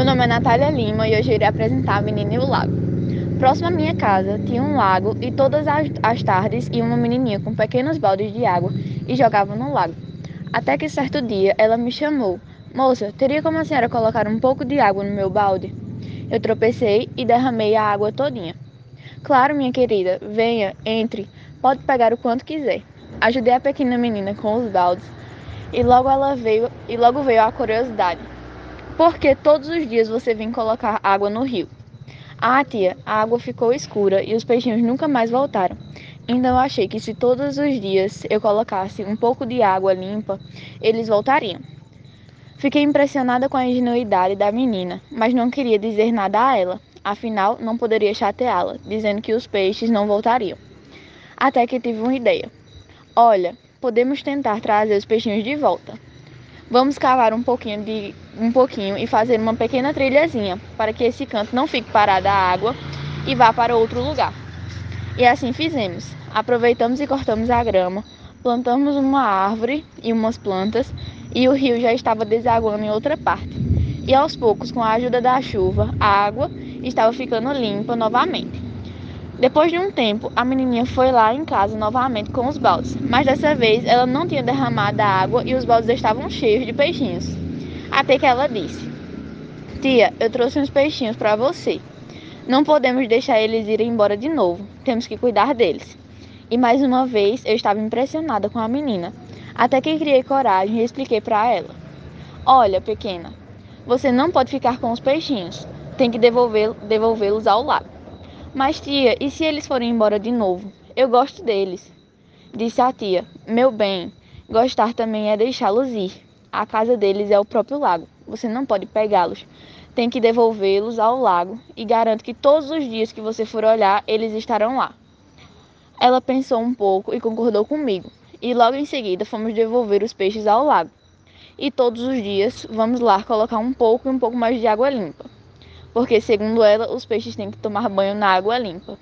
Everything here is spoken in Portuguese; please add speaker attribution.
Speaker 1: Meu nome é Natália Lima e hoje irei apresentar a menina e o lago. Próximo à minha casa tinha um lago e todas as, as tardes ia uma menininha com pequenos baldes de água e jogava no lago. Até que certo dia ela me chamou: Moça, teria como a senhora colocar um pouco de água no meu balde? Eu tropecei e derramei a água todinha. Claro, minha querida, venha, entre, pode pegar o quanto quiser. Ajudei a pequena menina com os baldes e logo ela veio e logo veio a curiosidade. Porque todos os dias você vem colocar água no rio. Ah, tia, a água ficou escura e os peixinhos nunca mais voltaram. Então eu achei que se todos os dias eu colocasse um pouco de água limpa, eles voltariam. Fiquei impressionada com a ingenuidade da menina, mas não queria dizer nada a ela. Afinal, não poderia chateá-la, dizendo que os peixes não voltariam. Até que tive uma ideia. Olha, podemos tentar trazer os peixinhos de volta. Vamos cavar um pouquinho, de, um pouquinho e fazer uma pequena trilhazinha para que esse canto não fique parada a água e vá para outro lugar. E assim fizemos. Aproveitamos e cortamos a grama, plantamos uma árvore e umas plantas e o rio já estava desaguando em outra parte. E aos poucos, com a ajuda da chuva, a água estava ficando limpa novamente. Depois de um tempo, a menininha foi lá em casa novamente com os baldes, mas dessa vez ela não tinha derramado a água e os baldes estavam cheios de peixinhos. Até que ela disse: Tia, eu trouxe uns peixinhos para você. Não podemos deixar eles irem embora de novo, temos que cuidar deles. E mais uma vez eu estava impressionada com a menina, até que criei coragem e expliquei para ela: Olha, pequena, você não pode ficar com os peixinhos, tem que devolvê-los ao lago. Mas, tia, e se eles forem embora de novo? Eu gosto deles. Disse a tia: Meu bem, gostar também é deixá-los ir. A casa deles é o próprio lago. Você não pode pegá-los. Tem que devolvê-los ao lago e garanto que todos os dias que você for olhar, eles estarão lá. Ela pensou um pouco e concordou comigo. E logo em seguida fomos devolver os peixes ao lago. E todos os dias vamos lá colocar um pouco e um pouco mais de água limpa porque, segundo ela, os peixes têm que tomar banho na água limpa.